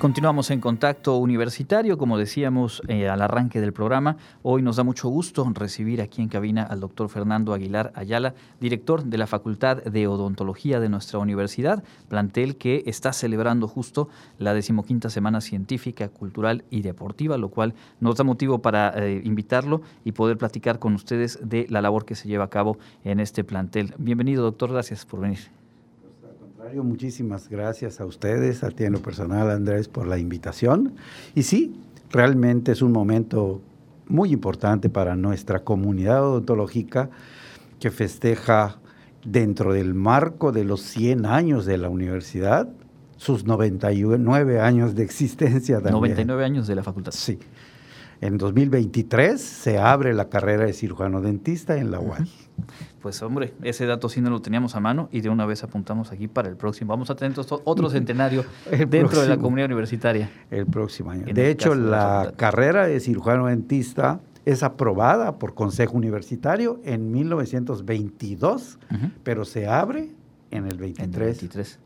Continuamos en contacto universitario, como decíamos eh, al arranque del programa. Hoy nos da mucho gusto recibir aquí en cabina al doctor Fernando Aguilar Ayala, director de la Facultad de Odontología de nuestra universidad, plantel que está celebrando justo la decimoquinta Semana Científica, Cultural y Deportiva, lo cual nos da motivo para eh, invitarlo y poder platicar con ustedes de la labor que se lleva a cabo en este plantel. Bienvenido, doctor, gracias por venir muchísimas gracias a ustedes, a ti en lo personal, Andrés, por la invitación. Y sí, realmente es un momento muy importante para nuestra comunidad odontológica que festeja dentro del marco de los 100 años de la universidad, sus 99 años de existencia también. 99 años de la facultad. Sí. En 2023 se abre la carrera de cirujano dentista en la UAI. Pues hombre, ese dato sí no lo teníamos a mano y de una vez apuntamos aquí para el próximo. Vamos a tener otro centenario dentro de la comunidad universitaria. El próximo año. De hecho, la carrera de cirujano dentista es aprobada por Consejo Universitario en 1922, pero se abre en el 23. En el 23.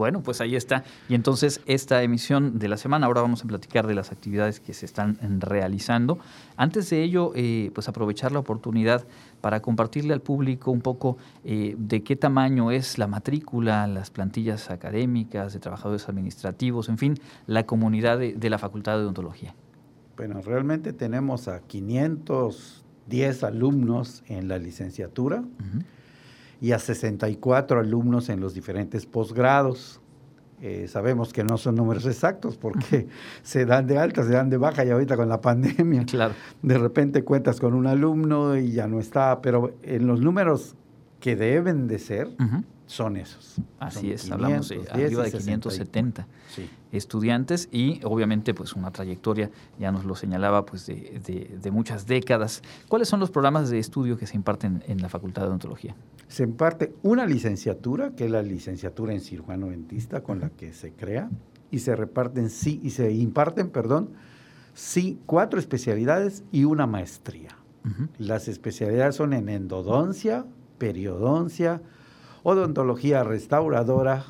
Bueno, pues ahí está. Y entonces esta emisión de la semana, ahora vamos a platicar de las actividades que se están realizando. Antes de ello, eh, pues aprovechar la oportunidad para compartirle al público un poco eh, de qué tamaño es la matrícula, las plantillas académicas, de trabajadores administrativos, en fin, la comunidad de, la Facultad de Odontología. Bueno, realmente tenemos a 510 alumnos en la licenciatura y a 64 alumnos en los diferentes posgrados. Eh, sabemos que no son números exactos porque se dan de alta, se dan de baja y ahorita con la pandemia. Claro. De repente cuentas con un alumno y ya no está, pero en los números que deben de ser, son esos. Así es, hablamos de arriba de 570 estudiantes y obviamente pues una trayectoria, ya nos lo señalaba, pues de, muchas décadas. ¿Cuáles son los programas de estudio que se imparten en la Facultad de Odontología? Se imparte una licenciatura, que es la licenciatura en cirujano dentista con la que se crea, y se reparten sí, y se imparten, perdón, sí, cuatro especialidades y una maestría. Las especialidades son en endodoncia, periodoncia, odontología restauradora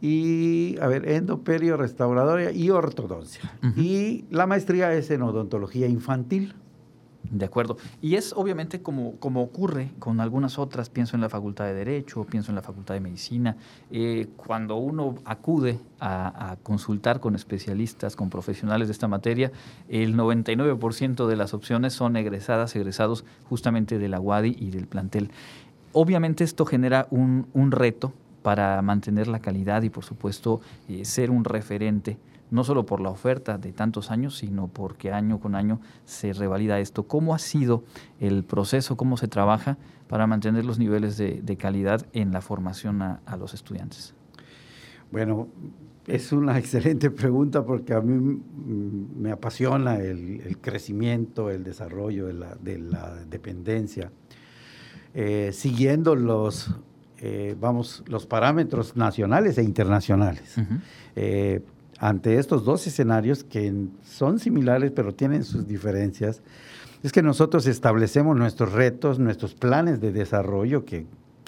y, a ver, endoperio, restauradora y ortodoncia. Y la maestría es en odontología infantil. De acuerdo. Y es obviamente como, como ocurre con algunas otras, pienso en la Facultad de Derecho, pienso en la Facultad de Medicina, eh, cuando uno acude a, consultar con especialistas, con profesionales de esta materia, el 99% de las opciones son egresadas, egresados justamente de la UADI y del plantel. Obviamente esto genera un, reto para mantener la calidad y por supuesto eh, ser un referente, no solo por la oferta de tantos años, sino porque año con año se revalida esto. ¿Cómo ha sido el proceso, cómo se trabaja para mantener los niveles de, calidad en la formación a, los estudiantes? Bueno, es una excelente pregunta porque a mí me apasiona el, crecimiento, el desarrollo de la dependencia eh, siguiendo los, eh, vamos, los parámetros nacionales e internacionales. Eh, ante estos dos escenarios que son similares pero tienen sus diferencias, es que nosotros establecemos nuestros retos, nuestros planes de desarrollo que,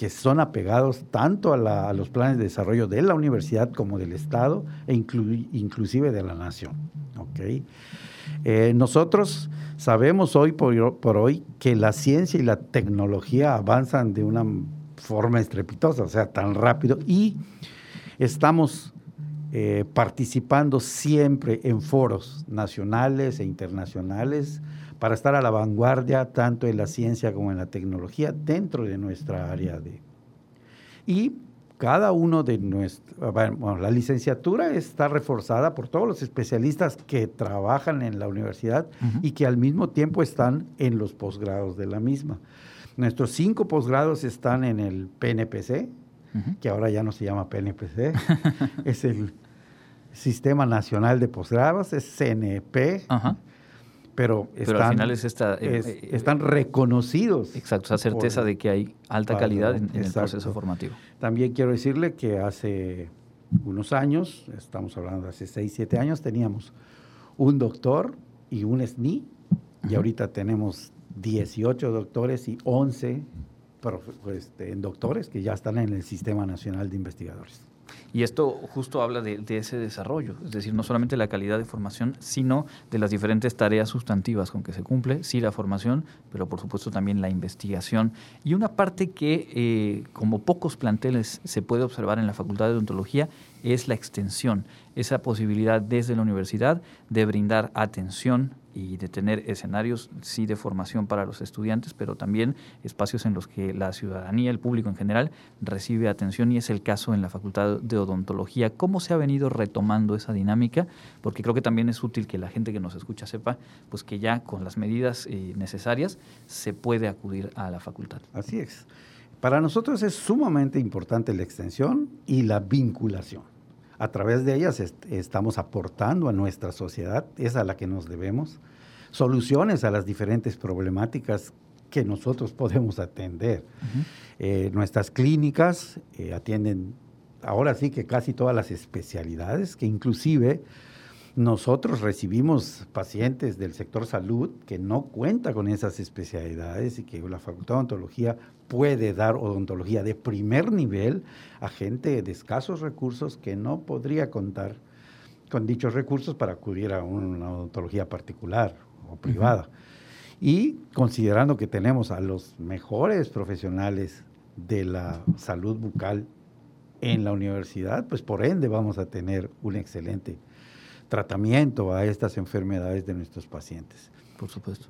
son apegados tanto a, los planes de desarrollo de la universidad como del Estado e inclusive de la nación. ¿okay? nosotros Sabemos hoy por, hoy que la ciencia y la tecnología avanzan de una forma estrepitosa, o sea, tan rápido, y estamos eh, participando siempre en foros nacionales e internacionales para estar a la vanguardia tanto en la ciencia como en la tecnología dentro de nuestra área de... Y cada uno de nuestros, bueno, la licenciatura está reforzada por todos los especialistas que trabajan en la universidad y que al mismo tiempo están en los posgrados de la misma. Nuestros cinco posgrados están en el PNPC, que ahora ya no se llama PNPC, es el Sistema Nacional de Posgrados, es CNP pero, están, al eh, eh, están reconocidos. Exacto, esa certeza de que hay alta calidad en, el proceso formativo. También quiero decirle que hace unos años, estamos hablando de hace 6, 7 años, teníamos un doctor y un SNI, y ahorita tenemos 18 doctores y 11 este, doctores que ya están en el Sistema Nacional de Investigadores. Y esto justo habla de, ese desarrollo, es decir, no solamente la calidad de formación, sino de las diferentes tareas sustantivas con que se cumple, sí la formación, pero por supuesto también la investigación. Y una parte que, eh, como pocos planteles, se puede observar en la Facultad de Odontología es la extensión, esa posibilidad desde la universidad de brindar atención y de tener escenarios, sí, de formación para los estudiantes, pero también espacios en los que la ciudadanía, el público en general, recibe atención y es el caso en la Facultad de Odontología. ¿Cómo se ha venido retomando esa dinámica? Porque creo que también es útil que la gente que nos escucha sepa pues que ya con las medidas eh, necesarias se puede acudir a la facultad. Así es. Para nosotros es sumamente importante la extensión y la vinculación a través de ellas estamos aportando a nuestra sociedad, es a la que nos debemos, soluciones a las diferentes problemáticas que nosotros podemos atender. Eh, nuestras clínicas eh, atienden ahora sí que casi todas las especialidades, que inclusive nosotros recibimos pacientes del sector salud que no cuenta con esas especialidades y que la Facultad de Odontología puede dar odontología de primer nivel a gente de escasos recursos que no podría contar con dichos recursos para acudir a una odontología particular o privada. Y considerando que tenemos a los mejores profesionales de la salud bucal en la universidad, pues por ende vamos a tener un excelente tratamiento a estas enfermedades de nuestros pacientes. Por supuesto.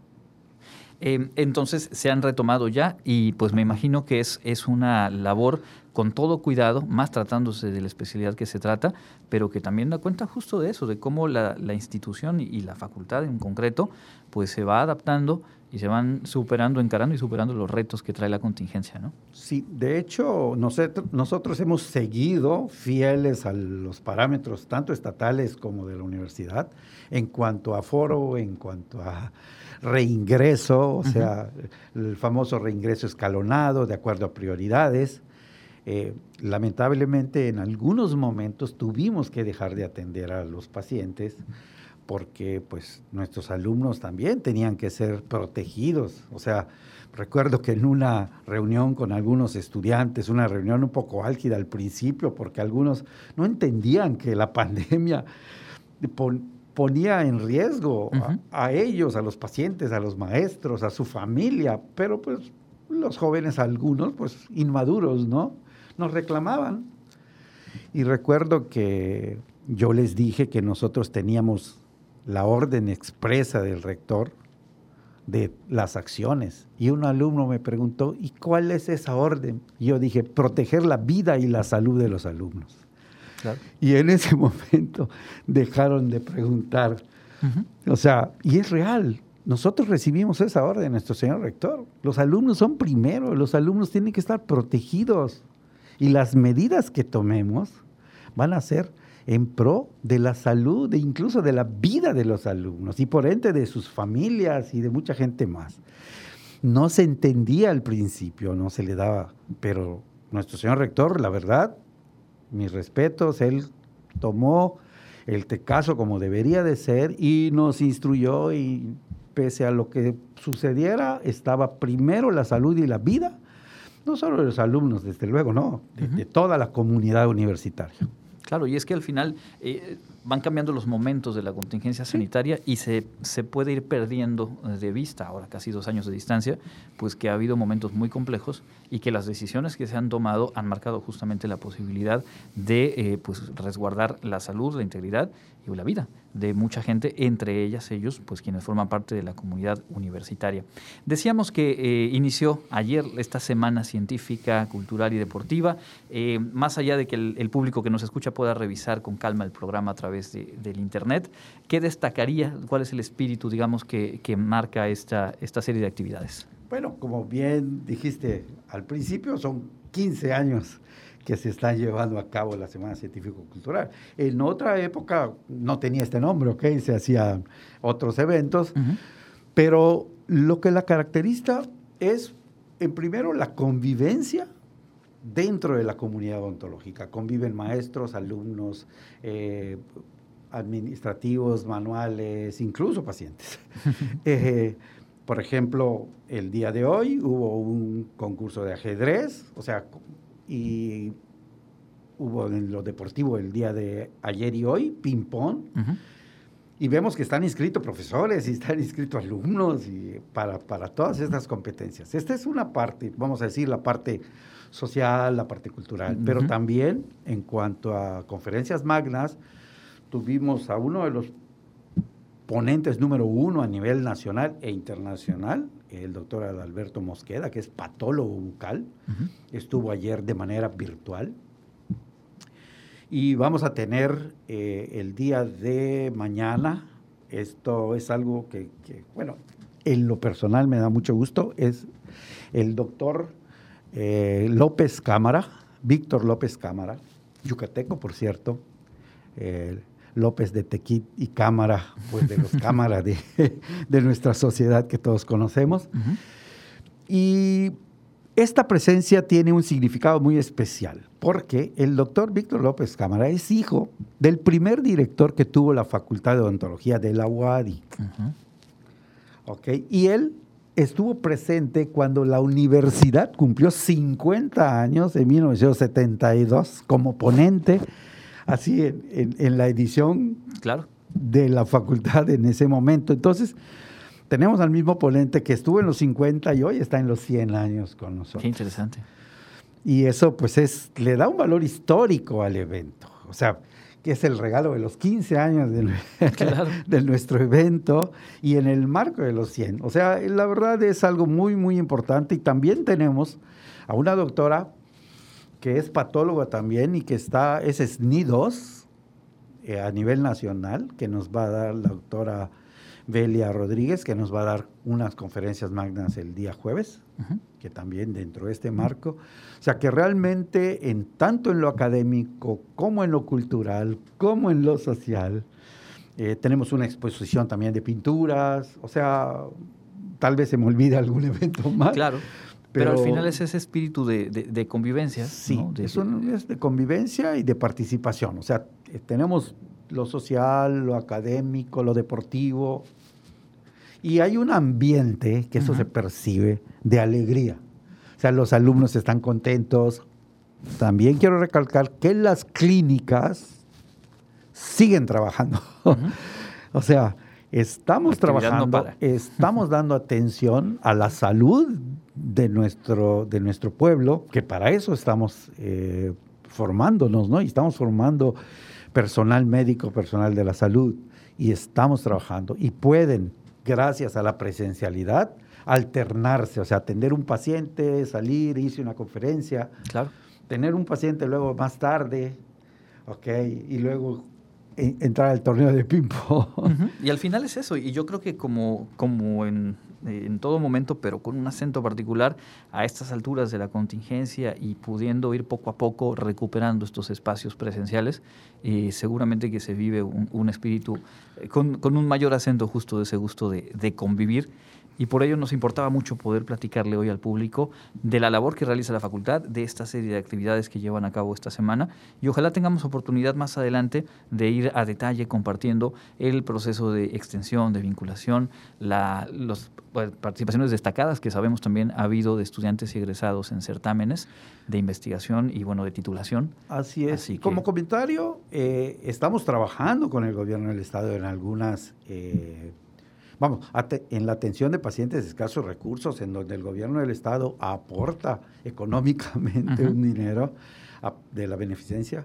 Em, entonces se han retomado ya y pues me imagino que es, es una labor con todo cuidado, más tratándose de la especialidad que se trata, pero que también da cuenta justo de eso, de cómo la, institución y, la facultad en concreto pues se va adaptando y se van superando, encarando y superando los retos que trae la contingencia, ¿no? Sí, de hecho, nosotros, nosotros hemos seguido fieles a los parámetros tanto estatales como de la universidad en cuanto a foro, en cuanto a reingreso, o sea, el famoso reingreso escalonado de acuerdo a prioridades. Eh, lamentablemente en algunos momentos tuvimos que dejar de atender a los pacientes porque pues nuestros alumnos también tenían que ser protegidos. O sea, recuerdo que en una reunión con algunos estudiantes, una reunión un poco álgida al principio, porque algunos no entendían que la pandemia ponía en riesgo a, ellos, a los pacientes, a los maestros, a su familia, pero pues los jóvenes, algunos, pues inmaduros, ¿no? Nos reclamaban. Y recuerdo que yo les dije que nosotros teníamos la orden expresa del rector de las acciones. Y un alumno me preguntó, ¿y cuál es esa orden? Y yo dije, proteger la vida y la salud de los alumnos. Y en ese momento dejaron de preguntar. O sea, y es real. Nosotros recibimos esa orden de nuestro señor rector. Los alumnos son primero, los alumnos tienen que estar protegidos. Y las medidas que tomemos van a ser en pro de la salud e incluso de la vida de los alumnos y por ende de sus familias y de mucha gente más. No se entendía al principio, no se le daba, pero nuestro señor rector, la verdad, mis respetos, él tomó el caso como debería de ser y nos instruyó y pese a lo que sucediera, estaba primero la salud y la vida, no solo de los alumnos, desde luego, no, de, toda la comunidad universitaria. Claro, y es que al final eh, van cambiando los momentos de la contingencia sanitaria y se, se puede ir perdiendo de vista, ahora casi dos años de distancia, pues que ha habido momentos muy complejos y que las decisiones que se han tomado han marcado justamente la posibilidad de eh, pues resguardar la salud, la integridad y la vida de mucha gente, entre ellas ellos, pues quienes forman parte de la comunidad universitaria. Decíamos que eh, inició ayer esta semana científica, cultural y deportiva. Eh, más allá de que el, público que nos escucha pueda revisar con calma el programa a través del Internet, ¿qué destacaría? ¿Cuál es el espíritu, digamos, que, que marca esta, esta serie de actividades? Bueno, como bien dijiste al principio, son 15 años que se están llevando a cabo la Semana Científico-Cultural. En otra época no tenía este nombre, ¿ok? Se hacían otros eventos, pero lo que la caracteriza es, en primero, la convivencia dentro de la comunidad ontológica. Conviven maestros, alumnos, eh, administrativos, manuales, incluso pacientes. Eh, por ejemplo, el día de hoy hubo un concurso de ajedrez, o sea, y hubo en lo deportivo el día de ayer y hoy, ping-pong. Y vemos que están inscritos profesores y están inscritos alumnos y para, para todas estas competencias. Esta es una parte, vamos a decir, la parte social, la parte cultural, pero también en cuanto a conferencias magnas, tuvimos a uno de los ponentes número uno a nivel nacional e internacional, el doctor Alberto Mosqueda, que es patólogo bucal, estuvo ayer de manera virtual. Y vamos a tener eh, el día de mañana, esto es algo que, bueno, en lo personal me da mucho gusto, es el doctor eh, López Cámara, Víctor López Cámara, yucateco, por cierto, López de Tequit y Cámara, pues de los cámaras de, de, nuestra sociedad que todos conocemos. Y esta presencia tiene un significado muy especial, porque el doctor Víctor López Cámara es hijo del primer director que tuvo la Facultad de Odontología de la UADI. Y él estuvo presente cuando la universidad cumplió 50 años en 1972 como ponente así en, la edición claro. de la facultad en ese momento. Entonces, tenemos al mismo ponente que estuvo en los 50 y hoy está en los 100 años con nosotros. Qué interesante. Y eso pues es, le da un valor histórico al evento. O sea, que es el regalo de los 15 años de, de, nuestro evento y en el marco de los 100. O sea, la verdad es algo muy, muy importante y también tenemos a una doctora que es patóloga también y que está, es SNI 2 eh, a nivel nacional, que nos va a dar la doctora Belia Rodríguez, que nos va a dar unas conferencias magnas el día jueves, que también dentro de este marco. O sea que realmente, en tanto en lo académico, como en lo cultural, como en lo social, eh, tenemos una exposición también de pinturas, o sea, tal vez se me olvide algún evento más. Claro. Pero, al final es ese espíritu de, convivencia. Sí, es de convivencia y de participación. O sea, eh, tenemos lo social, lo académico, lo deportivo. Y hay un ambiente, que eso se percibe, de alegría. O sea, los alumnos están contentos. También quiero recalcar que las clínicas siguen trabajando. o sea, estamos trabajando, estamos dando atención a la salud de nuestro, de nuestro pueblo, que para eso estamos eh, formándonos, ¿no? Y estamos formando personal médico, personal de la salud, y estamos trabajando. Y pueden, gracias a la presencialidad, alternarse, o sea, atender un paciente, salir, irse una conferencia, claro. tener un paciente luego más tarde, ¿ok? Y luego entrar al torneo de ping-pong. Y al final es eso, y yo creo que como, como en, todo momento, pero con un acento particular a estas alturas de la contingencia y pudiendo ir poco a poco recuperando estos espacios presenciales, eh, seguramente que se vive un, espíritu eh, con, un mayor acento justo de ese gusto de, de convivir y por ello nos importaba mucho poder platicarle hoy al público de la labor que realiza la facultad, de esta serie de actividades que llevan a cabo esta semana y ojalá tengamos oportunidad más adelante de ir a detalle compartiendo el proceso de extensión, de vinculación, las pues, participaciones destacadas que sabemos también ha habido de estudiantes y egresados en certámenes de investigación y bueno, de titulación. Así es. Como comentario, eh, estamos trabajando con el gobierno del Estado en algunas... Eh, vamos, en la atención de pacientes de escasos recursos, en donde el gobierno del Estado aporta económicamente un dinero de la beneficencia,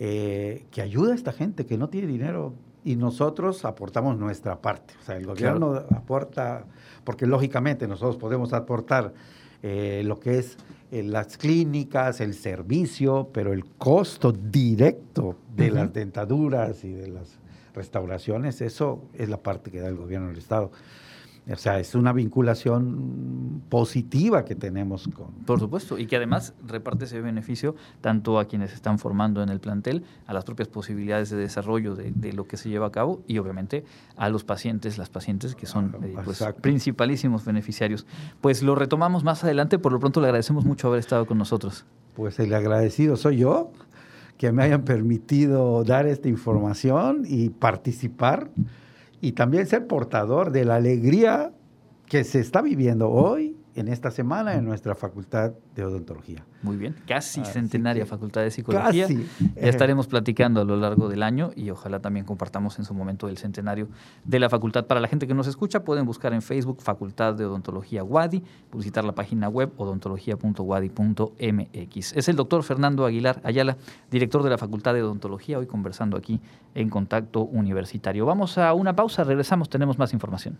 eh, que ayuda a esta gente que no tiene dinero. Y nosotros aportamos nuestra parte. O sea, el gobierno aporta, porque lógicamente nosotros podemos aportar eh, lo que es eh, las clínicas, el servicio, pero el costo directo de las dentaduras y de las restauraciones, eso es la parte que da el gobierno del Estado. O sea, es una vinculación positiva que tenemos con... Por supuesto, y que además reparte ese beneficio tanto a quienes están formando en el plantel, a las propias posibilidades de desarrollo de, lo que se lleva a cabo y obviamente a los pacientes, las pacientes que son eh, pues, principalísimos beneficiarios. Pues lo retomamos más adelante, por lo pronto le agradecemos mucho haber estado con nosotros. Pues el agradecido soy yo que me hayan permitido dar esta información y participar y también ser portador de la alegría que se está viviendo hoy en esta semana en nuestra Facultad de Odontología. Muy bien, casi centenaria Facultad de Psicología. Casi. Ya estaremos platicando a lo largo del año y ojalá también compartamos en su momento el centenario de la facultad. Para la gente que nos escucha, pueden buscar en Facebook Facultad de Odontología Wadi, visitar la página web odontología.wadi.mx. Es el doctor Fernando Aguilar Ayala, director de la Facultad de Odontología, hoy conversando aquí en Contacto Universitario. Vamos a una pausa, regresamos, tenemos más información.